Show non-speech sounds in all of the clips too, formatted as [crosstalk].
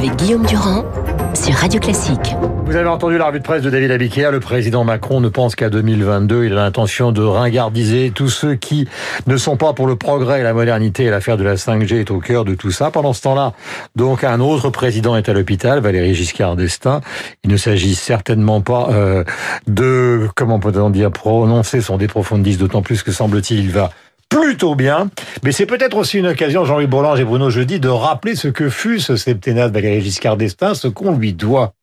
avec Guillaume Durand sur Radio Classique. Vous avez entendu la revue de presse de David Abiquière. Le président Macron ne pense qu'à 2022. Il a l'intention de ringardiser tous ceux qui ne sont pas pour le progrès et la modernité. L'affaire de la 5G est au cœur de tout ça. Pendant ce temps-là, donc, un autre président est à l'hôpital, Valéry Giscard d'Estaing. Il ne s'agit certainement pas euh, de, comment peut-on dire, prononcer son déprofondis, d'autant plus que semble-t-il, il va plutôt bien. Mais c'est peut-être aussi une occasion, Jean-Louis Bourlange et Bruno Jeudi, de rappeler ce que fut ce septennat de Valéry Giscard d'Estaing, ce qu'on lui doit.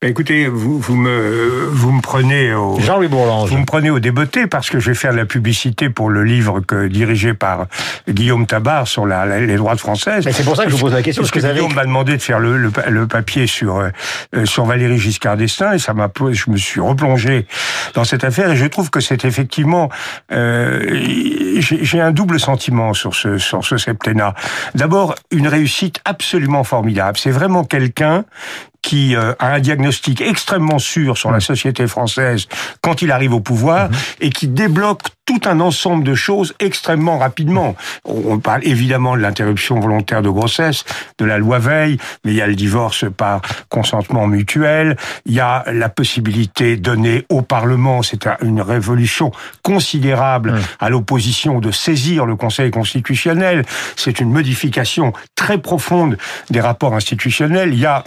Ben, écoutez, vous, vous me vous me prenez au Jean-Louis Bourlange. Vous me prenez au débeauté parce que je vais faire de la publicité pour le livre que dirigé par Guillaume Tabar sur la, les droites françaises. Mais c'est pour ça que je vous pose la question. Parce que Guillaume m'a demandé de faire le, le, papier sur euh, sur Valéry Giscard d'Estaing et ça m'a je me suis replongé dans cette affaire et je trouve que c'est effectivement euh, j'ai un double sentiment sur ce sur ce septennat. D'abord une réussite absolument formidable. C'est vraiment quelqu'un qui euh, a un diagnostic extrêmement sûr sur la société française quand il arrive au pouvoir mhm. et qui débloque tout un ensemble de choses extrêmement rapidement. On parle évidemment de l'interruption volontaire de grossesse, de la loi Veil, mais il y a le divorce par consentement mutuel, il y a la possibilité donnée au Parlement, c'est une révolution considérable à l'opposition de saisir le Conseil constitutionnel, c'est une modification très profonde des rapports institutionnels, il y a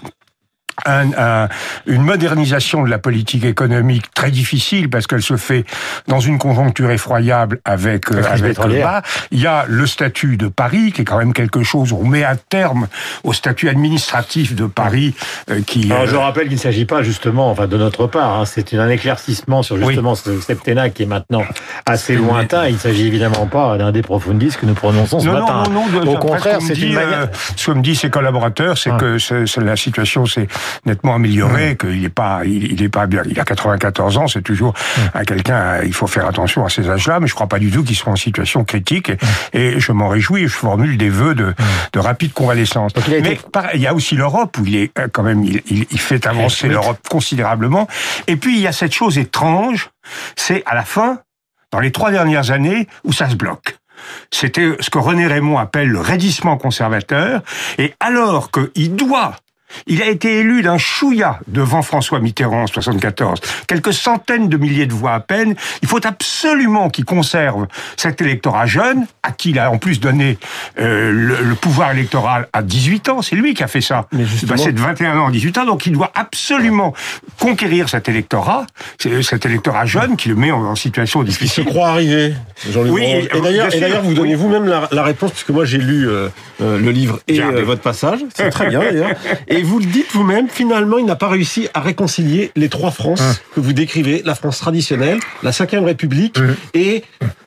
un, une modernisation de la politique économique très difficile parce qu'elle se fait dans une conjoncture effroyable avec, euh, avec le bas. Il y a le statut de Paris qui est quand même quelque chose. On met un terme au statut administratif de Paris euh, qui. Alors, je euh, rappelle qu'il ne s'agit pas justement, enfin de notre part, hein, c'est un éclaircissement sur justement ce septennat qui est maintenant assez lointain. Il ne s'agit évidemment pas d'un des profundis que nous prononçons ce matin. Non, non, non. Au contraire, c'est une manière. ce que me disent ses collaborateurs, c'est que la situation c'est nettement amélioré, qu'il n'est pas, il, est pas bien. Il a 94 ans, c'est toujours à quelqu'un, il faut faire attention à ces âges-là, mais je crois pas du tout qu'il soit en situation critique. Et, je m'en réjouis, je formule des vœux de, de rapide convalescence. mais il y a aussi l'Europe où il est euh, quand même, il, il fait avancer l'Europe considérablement. Et puis il y a cette chose étrange, c'est à la fin, dans les trois dernières années, où ça se bloque. C'était ce que René Raymond appelle le raidissement conservateur. Et alors qu'il doit il a été élu d'un chouïa devant François Mitterrand en 74. Quelques centaines de milliers de voix à peine. Il faut absolument qu'il conserve cet électorat jeune, à qui il a en plus donné euh, le, pouvoir électoral à 18 ans. C'est lui qui a fait ça. Mais justement... passé de 21 ans à 18 ans. Donc il doit absolument conquérir cet électorat, cet électorat jeune qui le met en, situation difficile. Il se croit arriver, jean oui, et, d'ailleurs, vous donnez vous-même la, réponse, puisque moi j'ai lu euh, euh, le livre et votre passage. C'est très bien d'ailleurs. Et [laughs] Et vous le dites vous-même, finalement, il n'a pas réussi à réconcilier les trois Frances hein. que vous décrivez, la France traditionnelle, la Ve République et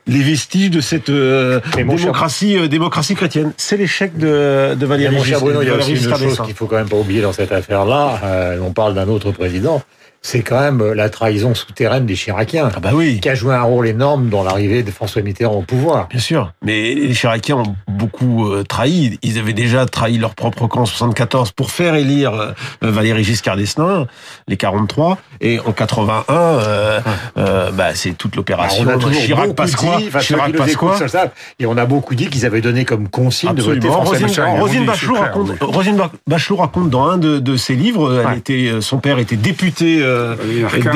les vestiges de cette euh, démocratie, euh, démocratie chrétienne. C'est l'échec de, de Valéry Giscard. Bruno, il y a aussi une chose qu'il faut quand même pas oublier dans cette affaire-là. Euh, on parle d'un autre président c'est quand même euh, la trahison souterraine des Chiraciens. Ah bah oui. Qui a joué un rôle énorme dans l'arrivée de François Mitterrand au pouvoir. Bien sûr. Mais les Chiraciens ont beaucoup euh, trahi. Ils avaient déjà trahi leur propre camp en 74 pour faire élire euh, Valéry Giscard d'Estaing, les 43. Et en 81, euh, euh, bah, c'est toute l'opération Chirac-Pasqua. Chirac Et on a beaucoup dit qu'ils avaient donné comme consigne Absolument. de voter François Rosine, Bachelot, raconte, Rosine Bachelot raconte dans un de, de ses livres, elle était, son père était député euh,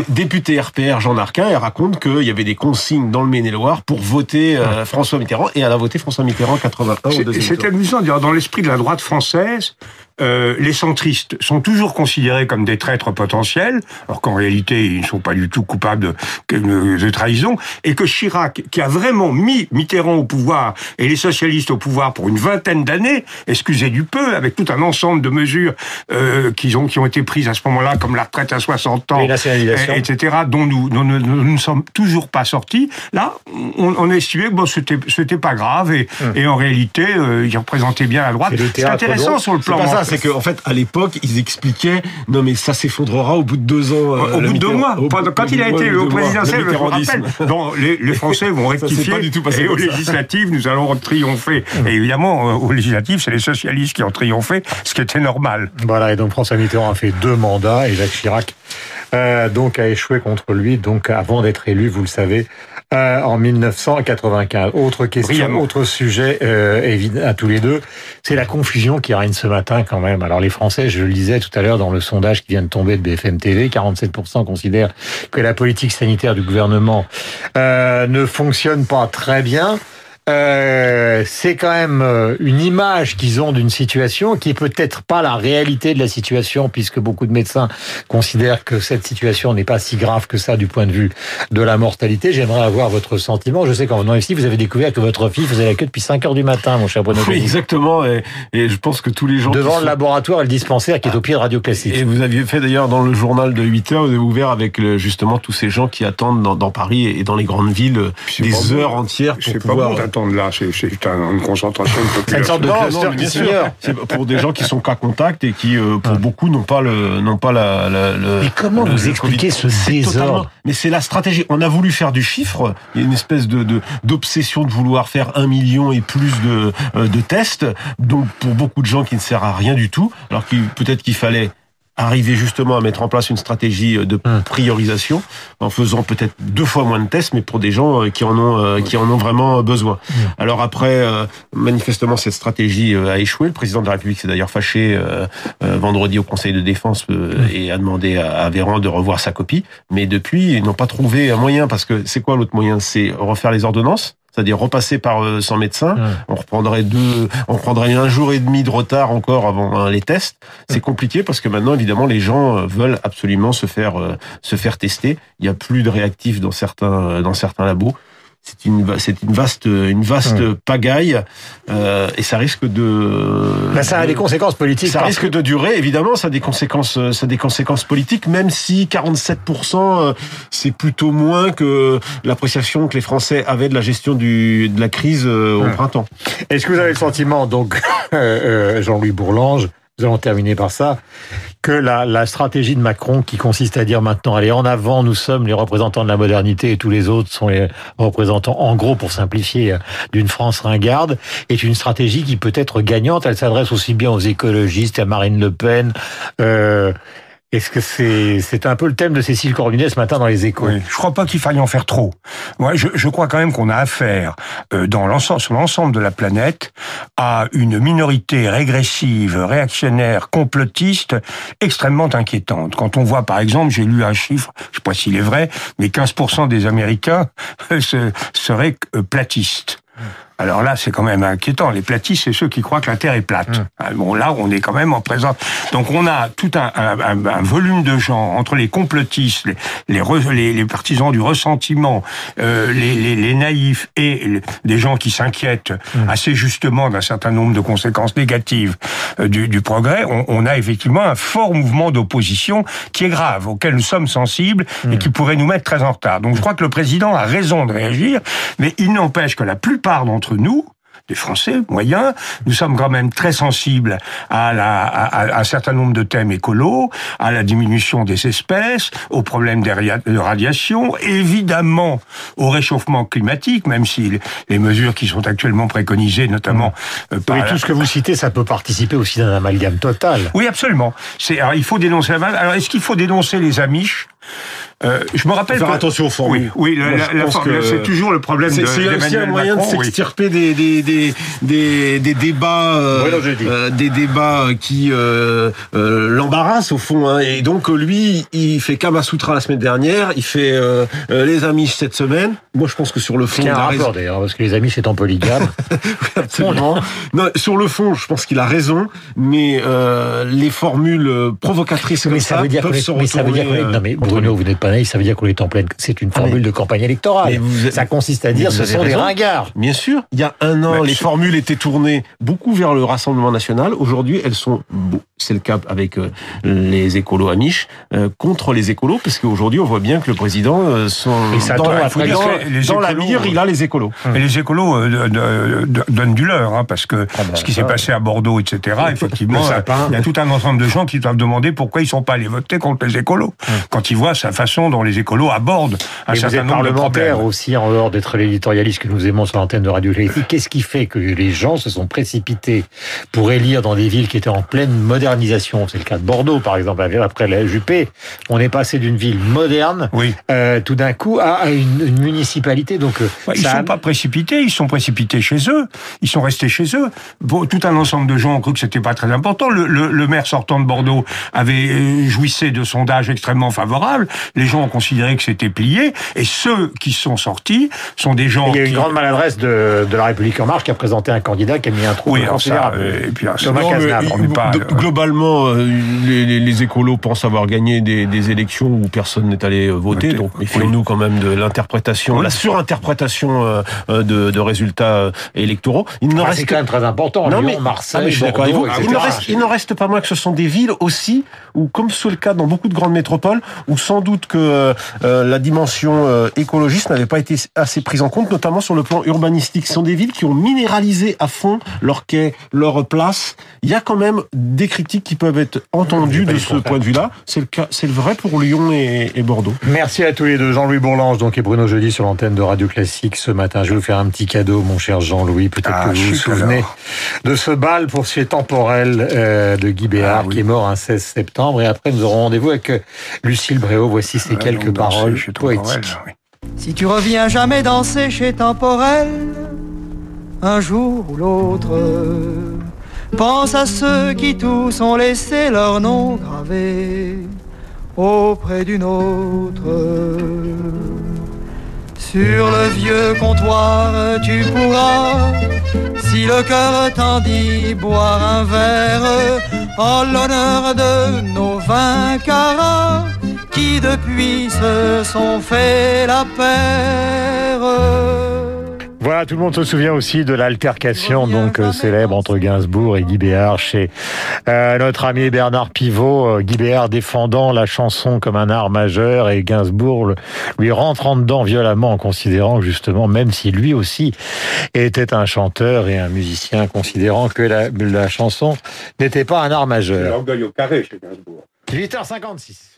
député RPR Jean Arquin, elle raconte qu'il y avait des consignes dans le Maine-et-Loire pour voter euh, François Mitterrand, et elle a voté François Mitterrand en 81 C'est amusant, dans l'esprit de la droite française, euh, les centristes sont toujours considérés comme des traîtres potentiels, alors qu'en réalité ils ne sont pas du tout coupables de, de, trahison, et que Chirac, qui a vraiment mis Mitterrand au pouvoir et les socialistes au pouvoir pour une vingtaine d'années, excusez du peu, avec tout un ensemble de mesures euh, qui, ont, qui ont été prises à ce moment-là, comme la retraite à 60 ans, etc., dont nous, nous, ne sommes toujours pas sortis. Là, on, on a estimé que bon, c'était, c'était pas grave, et, hum. et en réalité, euh, il représentait bien la droite. C'est intéressant sur le plan c'est qu'en en fait, à l'époque, ils expliquaient non mais ça s'effondrera au bout de deux ans. Euh, au bout de deux mois. quand il a été au présidentiel, je me rappelle. les, [laughs] Français vont rectifier. et aux législatives, nous allons triompher. Et évidemment, euh, aux législatives, c'est les socialistes qui ont triomphé, ce qui était normal. Voilà. Et donc François Mitterrand a fait deux mandats et Jacques Chirac euh, donc a échoué contre lui. Donc avant d'être élu, vous le savez, euh, en 1995. Autre question, autre sujet euh, évident à tous les deux, c'est la confusion qui règne ce matin quand même. Alors les Français, je le disais tout à l'heure dans le sondage qui vient de tomber de BFM TV, 47% considèrent que la politique sanitaire du gouvernement euh, ne fonctionne pas très bien. Euh, c'est quand même euh, une image qu'ils ont d'une situation qui est peut-être pas la réalité de la situation, puisque beaucoup de médecins considèrent que cette situation n'est pas si grave que ça du point de vue de la mortalité. J'aimerais avoir votre sentiment. Je sais qu'en venant ici, vous avez découvert que votre fille faisait la queue depuis 5 heures du matin, mon cher Bruno. Oui, exactement. Et, je pense que tous les gens... Devant le laboratoire et le dispensaire qui est au pied de Radio Classique. Et vous aviez fait d'ailleurs dans le journal de 8 heures, vous avez ouvert avec justement tous ces gens qui attendent dans, Paris et dans les grandes villes des heures entières pour pouvoir... Pas bon là, c'est une concentration de [laughs] population. une sorte de cluster bien sûr. C'est pour des gens qui sont cas contact et qui, euh, pour beaucoup, n'ont pas le, n'ont pas la, le. Mais comment vous expliquez ce désordre Mais c'est la stratégie. On a voulu faire du chiffre. Il y a une espèce de, d'obsession de vouloir faire un million et plus de, euh, de tests. Donc, pour beaucoup de gens qui ne sert à rien du tout. Alors qu'il, peut-être qu'il fallait arriver justement à mettre en place une stratégie de hum. priorisation en faisant peut-être deux fois moins de tests, mais pour des gens euh, qui en ont euh, qui en ont vraiment besoin. Hum. Alors après, euh, manifestement, cette stratégie a échoué. Le président de la République s'est d'ailleurs fâché vendredi au Conseil de défense hum. et a demandé à Véran de revoir sa copie. Mais depuis, ils n'ont pas trouvé un moyen parce que c'est quoi l'autre moyen? C'est refaire les ordonnances? C'est-à-dire repasser par euh, son médecin. On reprendrait deux, on prendrait un jour et demi de retard encore avant hein, les tests. C'est compliqué parce que maintenant, évidemment, les gens euh, veulent absolument se faire euh, se faire tester. Il y a plus de réactifs dans certains dans certains labos c'est une vaste une vaste pagaille euh, et ça risque de ben, ça a des conséquences politiques ça risque de durer évidemment ça a des conséquences ça a des conséquences politiques même si 47 euh, c'est plutôt moins que l'appréciation que les Français avaient de la gestion du de la crise euh, au printemps. Est-ce que vous avez le sentiment donc [laughs] Jean-Louis Bourlange nous allons terminer par ça, que la, la, stratégie de Macron qui consiste à dire maintenant, allez, en avant, nous sommes les représentants de la modernité et tous les autres sont les représentants, en gros, pour simplifier, euh, d'une France ringarde, est une stratégie qui peut être gagnante. Elle s'adresse aussi bien aux écologistes, à Marine Le Pen, euh, est-ce que c'est c'est un peu le thème de Cécile Cornudet ce matin dans les échos? Oui, Je crois pas qu'il faille en faire trop. Moi, je, je crois quand même qu'on a affaire euh, dans l'ensemble sur l'ensemble de la planète à une minorité régressive, réactionnaire, complotiste extrêmement inquiétante. Quand on voit par exemple, j'ai lu un chiffre, je sais pas s'il est vrai, mais 15% des Américains [laughs] seraient euh, platistes. Alors là, c'est quand même inquiétant. Les platistes, c'est ceux qui croient que la Terre est plate. Mmh. Ah, bon, là, on est quand même en présence. Donc, on a tout un, un, un volume de gens entre les complotistes, les, les, les, partisans du ressentiment, euh, les, les, naïfs et des gens qui s'inquiètent mmh. assez justement d'un certain nombre de conséquences négatives euh, du, du, progrès. On, on, a effectivement un fort mouvement d'opposition qui est grave, auquel nous sommes sensibles et mmh. qui pourrait nous mettre très en retard. Donc, je crois que le président a raison de réagir, mais il n'empêche que la plupart d'entre nous, des Français moyens, nous sommes quand même très sensibles à, la, à, un certain nombre de thèmes écolos, à la diminution des espèces, aux problèmes de radiation, évidemment au réchauffement climatique, même si les mesures qui sont actuellement préconisées, notamment mmh. euh, par... tout ce que vous citez, ça peut participer aussi d'un amalgame total. Oui, absolument. C'est, alors, il faut dénoncer. Alors, est-ce qu'il faut dénoncer les Amish euh, je me rappelle. Faire attention aux formules. Oui, oui la, c'est toujours le problème. C'est aussi un moyen de s'extirper des, des, des, des, des débats, euh, euh, des débats qui euh, euh, l'embarrassent au fond. Hein. Et donc lui, il fait Kamasutra la semaine dernière, il fait les amis cette semaine. Moi, je pense que sur le fond, il a rapport d'ailleurs, parce que les amis c'est en polygame. [laughs] absolument. non, sur le fond, je pense qu'il a raison, mais les formules provocatrices mais comme ça, veut dire peuvent se mais ça veut dire non mais Bruno, vous n'êtes pas ça veut dire qu'on est en pleine. C'est une formule de campagne électorale. Ça consiste à dire ce sont des ringards. Bien sûr. Il y a un an, les formules étaient tournées beaucoup vers le Rassemblement national. Aujourd'hui, elles sont, c'est le cas avec euh, les écolos amiches, euh, contre les écolos, parce qu'aujourd'hui, on voit bien que le président, euh, sont dans, la, dans, la mire, il a les écolos. Mais les écolos donnent du leur, hein, parce que ah bah, ce qui s'est passé à Bordeaux, etc., effectivement, il y a tout un ensemble de gens qui doivent demander pourquoi ils sont pas allés voter contre les écolos. Quand ils voit sa façon dont les écolos abordent un certain nombre de problèmes. aussi, en dehors d'être l'éditorialiste que nous aimons sur l'antenne de Radio Classique. [laughs] Qu'est-ce qui fait que les gens se sont précipités pour élire dans des villes qui étaient en pleine modernisation? C'est le cas de Bordeaux, par exemple, après la Juppé. On est passé d'une ville moderne, oui. euh, tout d'un coup, à une, une municipalité. Donc, euh, ils ne sont pas précipités, ils sont précipités chez eux. Ils sont restés chez eux. tout un ensemble de gens ont cru que c'était pas très important. Le, le, le, maire sortant de Bordeaux avait euh, jouissé de sondages extrêmement favorables. Les gens ont considéré que c'était plié. Et ceux qui sont sortis sont des gens. Il y a une grande maladresse de, de, la République en marche qui a présenté un candidat qui a mis un trou oui, considérable. Ça, et puis, Thomas non, pas, globalement, les, les, écolos pensent avoir gagné des, des élections où personne n'est allé voter. Donc méfions-nous quand même de l'interprétation, la surinterprétation euh, de, de résultats électoraux. Il ne ah, reste c'est quand même très important. Non, Lyon, mais, Marseille, ah, Bordeaux, il, ne reste, il ne reste pas moins que ce sont des villes aussi où, comme c'est le cas dans beaucoup de grandes métropoles, où sans doute que euh, euh, la dimension euh, écologiste n'avait pas été assez prise en compte, notamment sur le plan urbanistique. Ce sont des villes qui ont minéralisé à fond leurs quais, leurs places. Il y a quand même des critiques qui peuvent être entendues de ce point de vue-là. C'est le cas, c'est le vrai pour Lyon et, et, Bordeaux. Merci à tous les deux, Jean-Louis Bourlange, donc et Bruno Jeudi sur l'antenne de Radio Classique ce matin. Je vais vous faire un petit cadeau, mon cher Jean-Louis. Peut-être ah, que vous vous souvenez de ce bal pour ces temporel euh, de Guy Béard ah qui est mort un 16 septembre. Et après, nous aurons rendez-vous avec Lucille Bréau. Voici ces quelques paroles poétiques. Si tu reviens jamais danser chez Temporel, un jour ou l'autre, pense à ceux qui tous ont laissé leur nom gravé auprès d'une autre. Sur le vieux comptoir, tu pourras, si le cœur t'en dit, boire un verre en l'honneur de nos vingt carats qui depuis se sont fait la paire. Voilà, tout le monde se souvient aussi de l'altercation donc euh, célèbre entre Gainsbourg et Guy Béard chez euh, notre ami Bernard Pivot. Euh, Guy Béard défendant la chanson comme un art majeur et Gainsbourg lui rentrant dedans violemment en considérant justement, même si lui aussi était un chanteur et un musicien, considérant que la, la chanson n'était pas un art majeur. L'orgueil au carré chez Gainsbourg. 8h56.